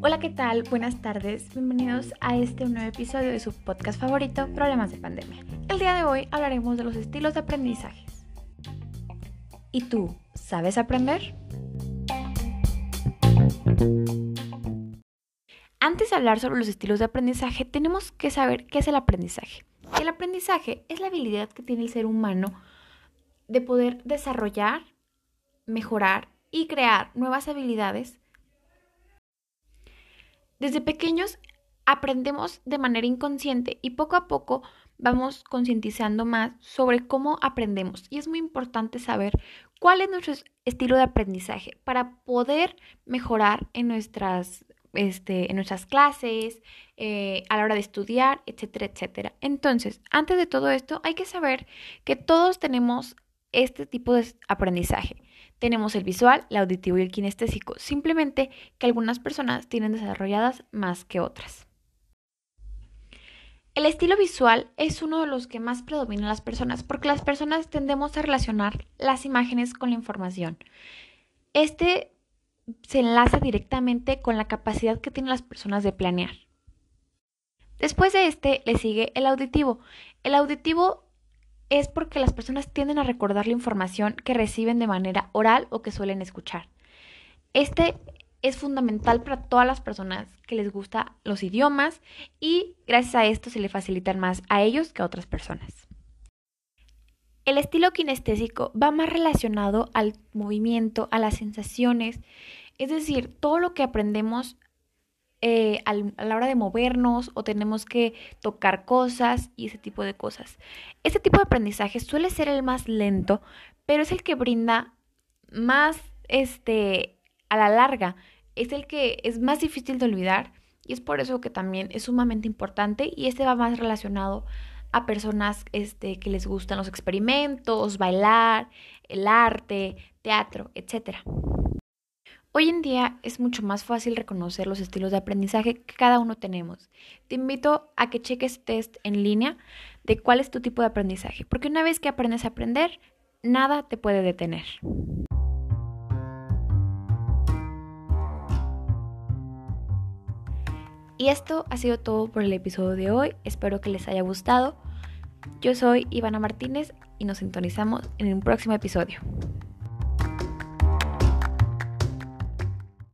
Hola, ¿qué tal? Buenas tardes. Bienvenidos a este nuevo episodio de su podcast favorito, Problemas de Pandemia. El día de hoy hablaremos de los estilos de aprendizajes. ¿Y tú, sabes aprender? Antes de hablar sobre los estilos de aprendizaje, tenemos que saber qué es el aprendizaje. El aprendizaje es la habilidad que tiene el ser humano de poder desarrollar, mejorar y crear nuevas habilidades. Desde pequeños aprendemos de manera inconsciente y poco a poco vamos concientizando más sobre cómo aprendemos. Y es muy importante saber cuál es nuestro estilo de aprendizaje para poder mejorar en nuestras este, en nuestras clases, eh, a la hora de estudiar, etcétera, etcétera. Entonces, antes de todo esto, hay que saber que todos tenemos este tipo de aprendizaje. Tenemos el visual, el auditivo y el kinestésico, simplemente que algunas personas tienen desarrolladas más que otras. El estilo visual es uno de los que más predomina en las personas porque las personas tendemos a relacionar las imágenes con la información. Este se enlaza directamente con la capacidad que tienen las personas de planear. Después de este le sigue el auditivo. El auditivo es porque las personas tienden a recordar la información que reciben de manera oral o que suelen escuchar. Este es fundamental para todas las personas que les gustan los idiomas y gracias a esto se le facilitan más a ellos que a otras personas. El estilo kinestésico va más relacionado al movimiento, a las sensaciones, es decir, todo lo que aprendemos eh, a la hora de movernos o tenemos que tocar cosas y ese tipo de cosas. Este tipo de aprendizaje suele ser el más lento, pero es el que brinda más, este, a la larga, es el que es más difícil de olvidar y es por eso que también es sumamente importante y este va más relacionado a personas este, que les gustan los experimentos, bailar, el arte, teatro, etc. Hoy en día es mucho más fácil reconocer los estilos de aprendizaje que cada uno tenemos. Te invito a que cheques test en línea de cuál es tu tipo de aprendizaje, porque una vez que aprendes a aprender, nada te puede detener. Y esto ha sido todo por el episodio de hoy. Espero que les haya gustado. Yo soy Ivana Martínez y nos sintonizamos en un próximo episodio.